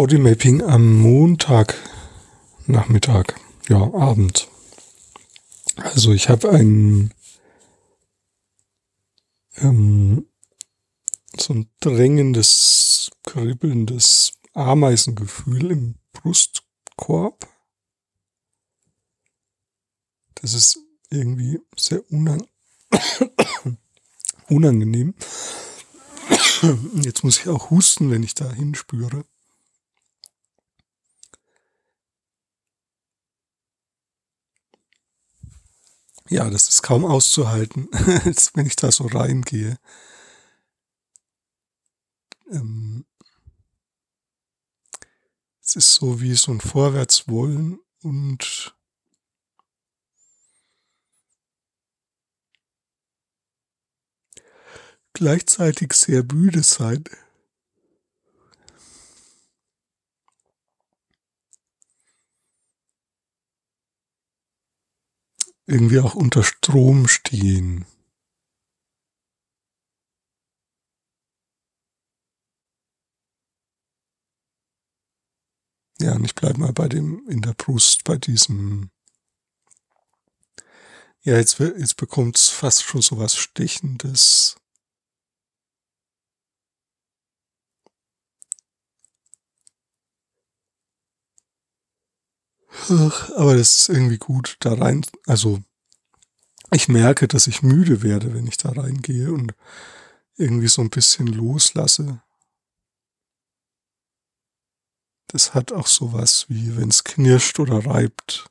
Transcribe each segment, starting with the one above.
Bodymapping am Montag Nachmittag, ja, Abend. Also ich habe ein ähm, so ein drängendes, kribbelndes Ameisengefühl im Brustkorb. Das ist irgendwie sehr unang unangenehm. Jetzt muss ich auch husten, wenn ich da hinspüre. Ja, das ist kaum auszuhalten, wenn ich da so reingehe. Ähm, es ist so wie so ein Vorwärtswollen und gleichzeitig sehr müde sein. Irgendwie auch unter Strom stehen. Ja, und ich bleibe mal bei dem in der Brust, bei diesem. Ja, jetzt, jetzt bekommt es fast schon so was Stechendes. Aber das ist irgendwie gut da rein. Also ich merke, dass ich müde werde, wenn ich da reingehe und irgendwie so ein bisschen loslasse. Das hat auch sowas wie, wenn es knirscht oder reibt.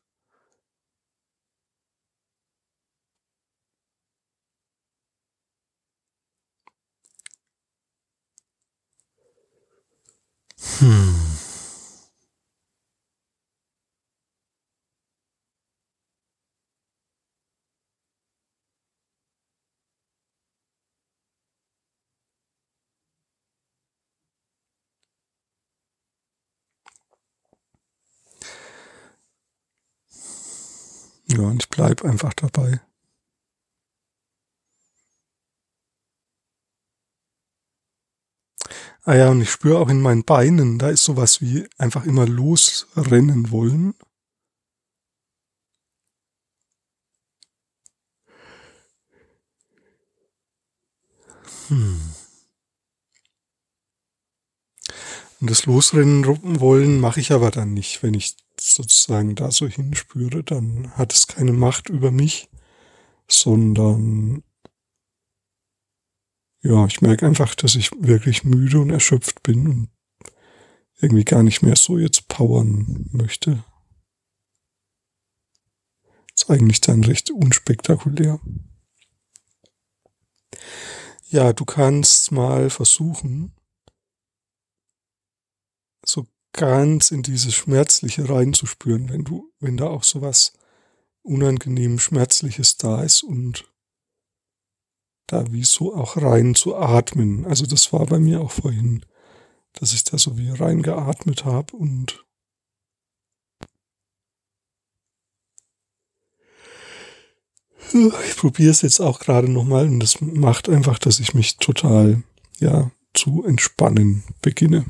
Hmm. Ja, und ich bleib einfach dabei. Ah ja, und ich spüre auch in meinen Beinen, da ist sowas wie einfach immer losrennen wollen. Hm. Und das Losrennen wollen mache ich aber dann nicht, wenn ich sozusagen da so hinspüre, dann hat es keine Macht über mich, sondern ja, ich merke einfach, dass ich wirklich müde und erschöpft bin und irgendwie gar nicht mehr so jetzt powern möchte. Ist eigentlich dann recht unspektakulär. Ja, du kannst mal versuchen, so ganz in dieses Schmerzliche reinzuspüren, wenn du, wenn da auch sowas unangenehm Schmerzliches da ist und da wie so auch rein zu atmen. Also das war bei mir auch vorhin, dass ich da so wie reingeatmet habe und ich probiere es jetzt auch gerade nochmal und das macht einfach, dass ich mich total, ja, zu entspannen beginne.